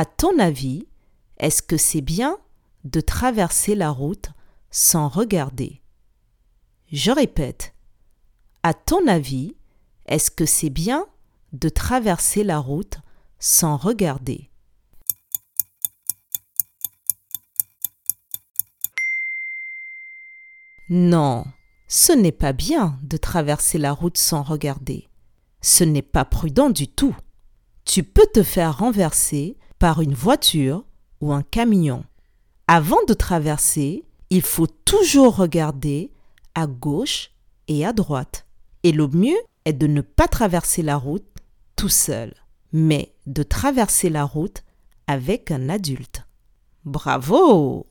À ton avis, est-ce que c'est bien de traverser la route sans regarder? Je répète. À ton avis, est-ce que c'est bien de traverser la route sans regarder? Non, ce n'est pas bien de traverser la route sans regarder. Ce n'est pas prudent du tout. Tu peux te faire renverser par une voiture ou un camion. Avant de traverser, il faut toujours regarder à gauche et à droite. Et le mieux est de ne pas traverser la route tout seul, mais de traverser la route avec un adulte. Bravo